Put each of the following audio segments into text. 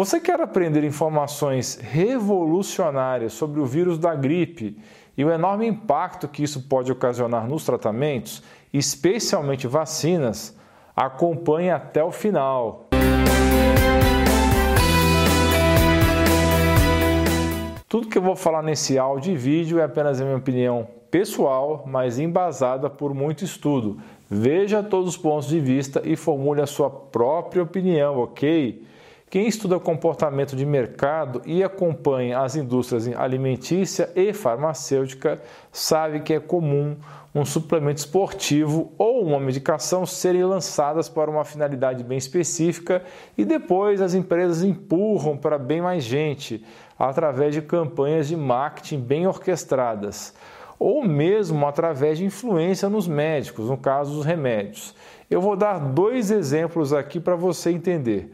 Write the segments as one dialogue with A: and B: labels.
A: Você quer aprender informações revolucionárias sobre o vírus da gripe e o enorme impacto que isso pode ocasionar nos tratamentos, especialmente vacinas? Acompanhe até o final. Tudo que eu vou falar nesse áudio e vídeo é apenas a minha opinião pessoal, mas embasada por muito estudo. Veja todos os pontos de vista e formule a sua própria opinião, ok? Quem estuda comportamento de mercado e acompanha as indústrias alimentícia e farmacêutica sabe que é comum um suplemento esportivo ou uma medicação serem lançadas para uma finalidade bem específica e depois as empresas empurram para bem mais gente através de campanhas de marketing bem orquestradas ou mesmo através de influência nos médicos, no caso dos remédios. Eu vou dar dois exemplos aqui para você entender.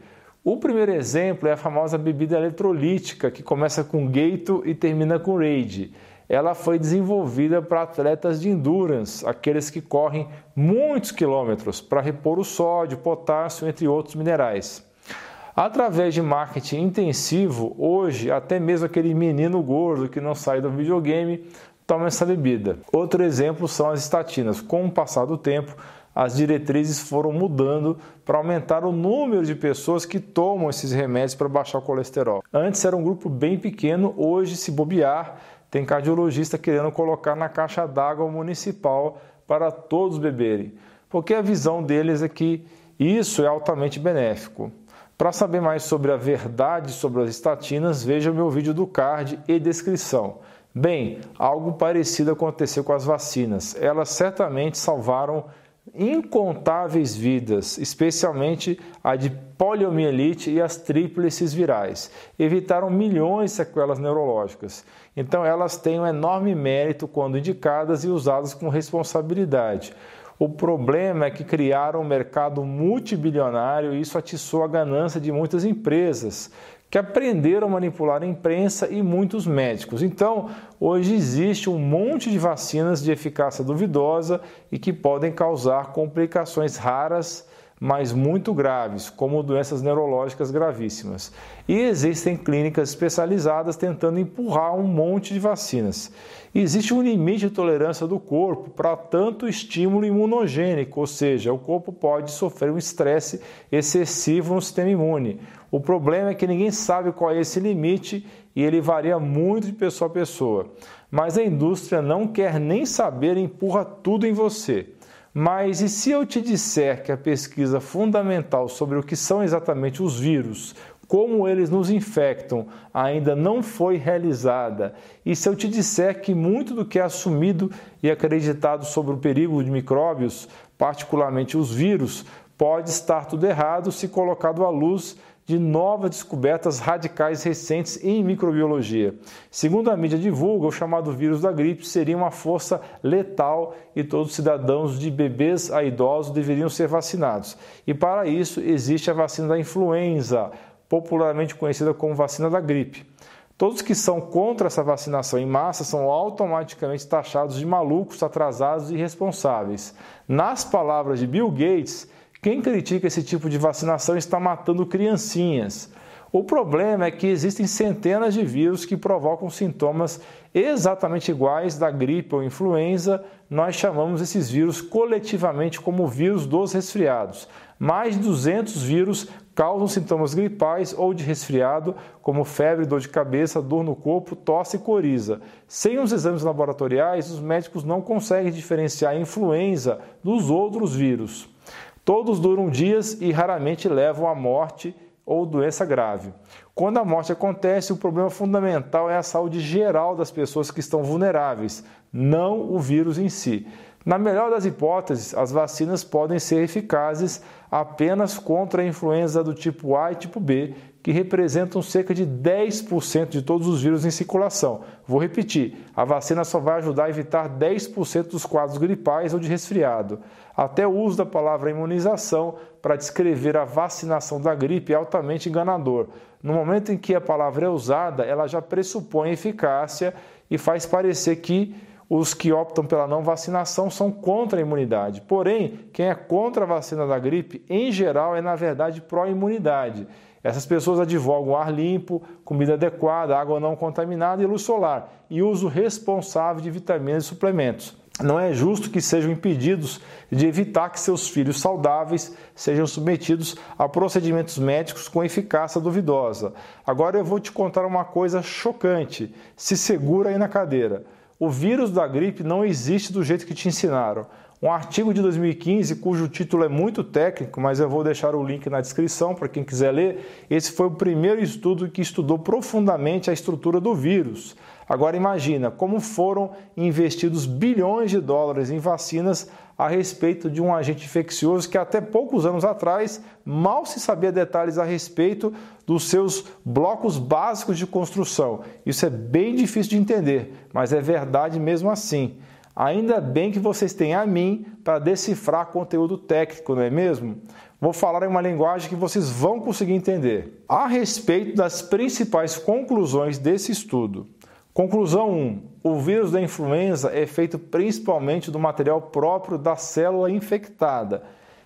A: O primeiro exemplo é a famosa bebida eletrolítica, que começa com Gato e termina com Raid. Ela foi desenvolvida para atletas de endurance, aqueles que correm muitos quilômetros para repor o sódio, potássio, entre outros minerais. Através de marketing intensivo, hoje até mesmo aquele menino gordo que não sai do videogame toma essa bebida. Outro exemplo são as estatinas. Com o passar do tempo, as diretrizes foram mudando para aumentar o número de pessoas que tomam esses remédios para baixar o colesterol. Antes era um grupo bem pequeno, hoje, se bobear, tem cardiologista querendo colocar na caixa d'água municipal para todos beberem, porque a visão deles é que isso é altamente benéfico. Para saber mais sobre a verdade sobre as estatinas, veja meu vídeo do card e descrição. Bem, algo parecido aconteceu com as vacinas. Elas certamente salvaram incontáveis vidas, especialmente a de poliomielite e as tríplices virais. Evitaram milhões de sequelas neurológicas. Então, elas têm um enorme mérito quando indicadas e usadas com responsabilidade. O problema é que criaram um mercado multibilionário e isso atiçou a ganância de muitas empresas que aprenderam a manipular a imprensa e muitos médicos. Então, hoje existe um monte de vacinas de eficácia duvidosa e que podem causar complicações raras mas muito graves, como doenças neurológicas gravíssimas. E existem clínicas especializadas tentando empurrar um monte de vacinas. Existe um limite de tolerância do corpo para tanto estímulo imunogênico, ou seja, o corpo pode sofrer um estresse excessivo no sistema imune. O problema é que ninguém sabe qual é esse limite e ele varia muito de pessoa a pessoa. Mas a indústria não quer nem saber e empurra tudo em você. Mas e se eu te disser que a pesquisa fundamental sobre o que são exatamente os vírus, como eles nos infectam, ainda não foi realizada? E se eu te disser que muito do que é assumido e acreditado sobre o perigo de micróbios, particularmente os vírus, pode estar tudo errado se colocado à luz de novas descobertas radicais recentes em microbiologia. Segundo a mídia divulga, o chamado vírus da gripe seria uma força letal e todos os cidadãos de bebês a idosos deveriam ser vacinados. E para isso existe a vacina da influenza, popularmente conhecida como vacina da gripe. Todos que são contra essa vacinação em massa são automaticamente taxados de malucos, atrasados e irresponsáveis. Nas palavras de Bill Gates, quem critica esse tipo de vacinação está matando criancinhas. O problema é que existem centenas de vírus que provocam sintomas exatamente iguais da gripe ou influenza. Nós chamamos esses vírus coletivamente como vírus dos resfriados. Mais de 200 vírus causam sintomas gripais ou de resfriado, como febre, dor de cabeça, dor no corpo, tosse e coriza. Sem os exames laboratoriais, os médicos não conseguem diferenciar a influenza dos outros vírus. Todos duram dias e raramente levam à morte ou doença grave. Quando a morte acontece, o problema fundamental é a saúde geral das pessoas que estão vulneráveis, não o vírus em si. Na melhor das hipóteses, as vacinas podem ser eficazes apenas contra a influenza do tipo A e tipo B, que representam cerca de 10% de todos os vírus em circulação. Vou repetir: a vacina só vai ajudar a evitar 10% dos quadros gripais ou de resfriado. Até o uso da palavra imunização para descrever a vacinação da gripe é altamente enganador. No momento em que a palavra é usada, ela já pressupõe eficácia e faz parecer que os que optam pela não vacinação são contra a imunidade. Porém, quem é contra a vacina da gripe, em geral, é na verdade pró-imunidade. Essas pessoas advogam ar limpo, comida adequada, água não contaminada e luz solar, e uso responsável de vitaminas e suplementos. Não é justo que sejam impedidos de evitar que seus filhos saudáveis sejam submetidos a procedimentos médicos com eficácia duvidosa. Agora eu vou te contar uma coisa chocante. Se segura aí na cadeira. O vírus da gripe não existe do jeito que te ensinaram. Um artigo de 2015, cujo título é muito técnico, mas eu vou deixar o link na descrição para quem quiser ler. Esse foi o primeiro estudo que estudou profundamente a estrutura do vírus. Agora imagina como foram investidos bilhões de dólares em vacinas a respeito de um agente infeccioso que até poucos anos atrás mal se sabia detalhes a respeito dos seus blocos básicos de construção. Isso é bem difícil de entender, mas é verdade mesmo assim. Ainda bem que vocês têm a mim para decifrar conteúdo técnico, não é mesmo? Vou falar em uma linguagem que vocês vão conseguir entender. A respeito das principais conclusões desse estudo. Conclusão 1. O vírus da influenza é feito principalmente do material próprio da célula infectada.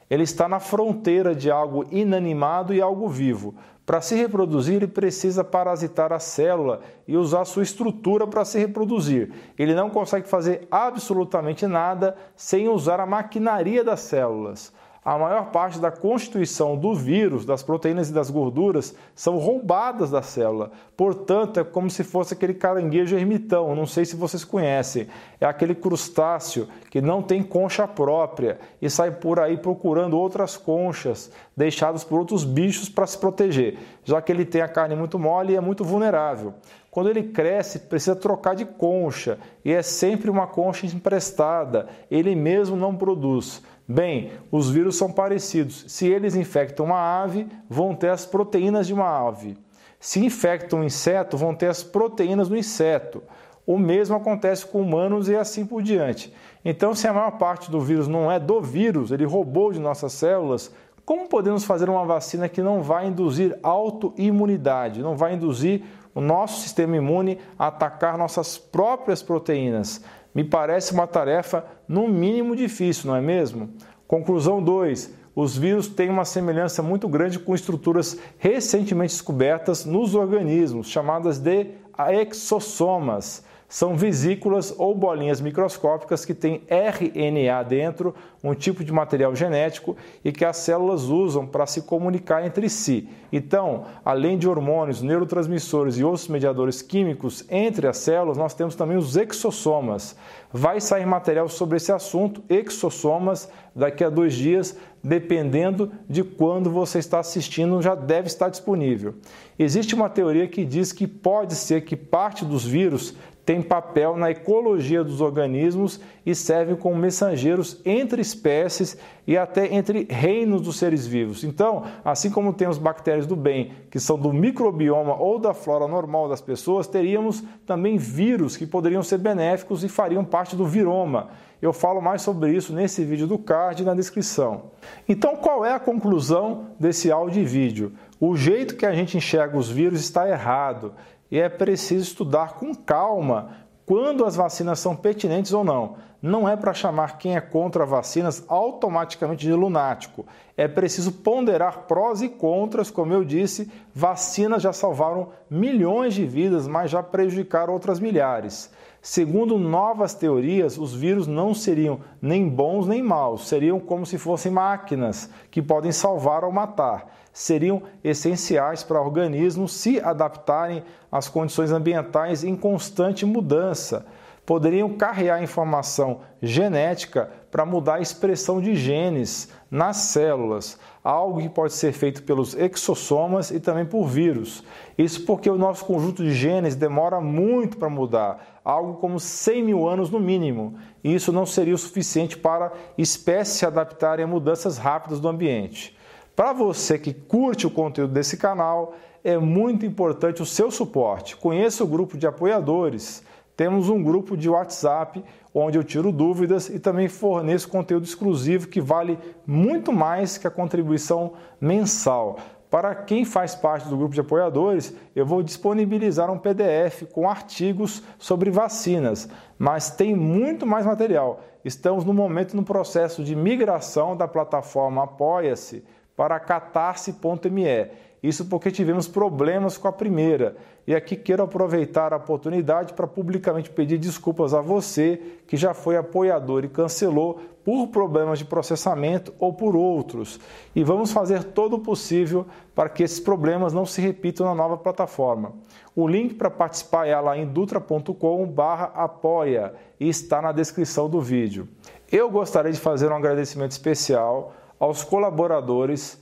A: Ele está na fronteira de algo inanimado e algo vivo. Para se reproduzir, ele precisa parasitar a célula e usar sua estrutura para se reproduzir. Ele não consegue fazer absolutamente nada sem usar a maquinaria das células a maior parte da constituição do vírus, das proteínas e das gorduras, são roubadas da célula. Portanto, é como se fosse aquele caranguejo ermitão, não sei se vocês conhecem. É aquele crustáceo que não tem concha própria e sai por aí procurando outras conchas deixadas por outros bichos para se proteger, já que ele tem a carne muito mole e é muito vulnerável. Quando ele cresce, precisa trocar de concha e é sempre uma concha emprestada, ele mesmo não produz. Bem, os vírus são parecidos. Se eles infectam uma ave, vão ter as proteínas de uma ave. Se infectam um inseto, vão ter as proteínas do inseto. O mesmo acontece com humanos e assim por diante. Então, se a maior parte do vírus não é do vírus, ele roubou de nossas células, como podemos fazer uma vacina que não vai induzir autoimunidade, não vai induzir o nosso sistema imune a atacar nossas próprias proteínas? me parece uma tarefa no mínimo difícil, não é mesmo? Conclusão 2. Os vírus têm uma semelhança muito grande com estruturas recentemente descobertas nos organismos, chamadas de exossomas são vesículas ou bolinhas microscópicas que têm RNA dentro, um tipo de material genético, e que as células usam para se comunicar entre si. Então, além de hormônios, neurotransmissores e outros mediadores químicos entre as células, nós temos também os exossomas. Vai sair material sobre esse assunto, exossomas, daqui a dois dias, dependendo de quando você está assistindo, já deve estar disponível. Existe uma teoria que diz que pode ser que parte dos vírus tem papel na ecologia dos organismos e servem como mensageiros entre espécies e até entre reinos dos seres vivos. Então, assim como temos bactérias do bem, que são do microbioma ou da flora normal das pessoas, teríamos também vírus que poderiam ser benéficos e fariam parte do viroma. Eu falo mais sobre isso nesse vídeo do card na descrição. Então, qual é a conclusão desse áudio e vídeo? O jeito que a gente enxerga os vírus está errado e é preciso estudar com calma quando as vacinas são pertinentes ou não. Não é para chamar quem é contra vacinas automaticamente de lunático. É preciso ponderar prós e contras, como eu disse, vacinas já salvaram milhões de vidas, mas já prejudicaram outras milhares. Segundo novas teorias, os vírus não seriam nem bons nem maus, seriam como se fossem máquinas que podem salvar ou matar. Seriam essenciais para organismos se adaptarem às condições ambientais em constante mudança. Poderiam carregar informação genética para mudar a expressão de genes nas células, algo que pode ser feito pelos exossomas e também por vírus. Isso porque o nosso conjunto de genes demora muito para mudar, algo como 100 mil anos no mínimo, e isso não seria o suficiente para espécies se adaptarem a mudanças rápidas do ambiente. Para você que curte o conteúdo desse canal, é muito importante o seu suporte. Conheça o grupo de apoiadores. Temos um grupo de WhatsApp onde eu tiro dúvidas e também forneço conteúdo exclusivo que vale muito mais que a contribuição mensal. Para quem faz parte do grupo de apoiadores, eu vou disponibilizar um PDF com artigos sobre vacinas, mas tem muito mais material. Estamos no momento no processo de migração da plataforma Apoia-se para catarse.me. Isso porque tivemos problemas com a primeira. E aqui quero aproveitar a oportunidade para publicamente pedir desculpas a você que já foi apoiador e cancelou por problemas de processamento ou por outros. E vamos fazer todo o possível para que esses problemas não se repitam na nova plataforma. O link para participar é lá em dutra.com/apoia e está na descrição do vídeo. Eu gostaria de fazer um agradecimento especial aos colaboradores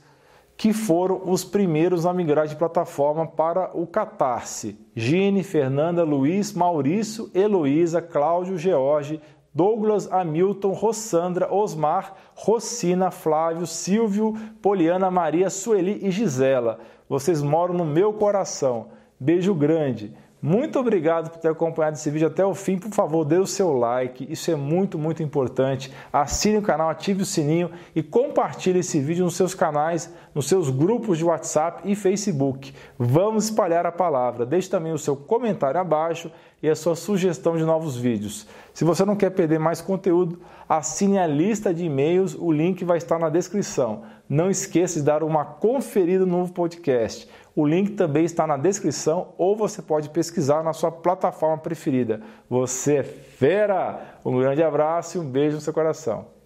A: que foram os primeiros a migrar de plataforma para o Catarse. Gine, Fernanda, Luiz, Maurício, Heloísa, Cláudio, George, Douglas, Hamilton, Rossandra, Osmar, Rocina, Flávio, Silvio, Poliana, Maria, Sueli e Gisela. Vocês moram no meu coração. Beijo grande. Muito obrigado por ter acompanhado esse vídeo até o fim. Por favor, dê o seu like, isso é muito, muito importante. Assine o canal, ative o sininho e compartilhe esse vídeo nos seus canais, nos seus grupos de WhatsApp e Facebook. Vamos espalhar a palavra. Deixe também o seu comentário abaixo e a sua sugestão de novos vídeos. Se você não quer perder mais conteúdo, assine a lista de e-mails, o link vai estar na descrição. Não esqueça de dar uma conferida no novo podcast. O link também está na descrição ou você pode pesquisar na sua plataforma preferida. Você é fera! Um grande abraço e um beijo no seu coração.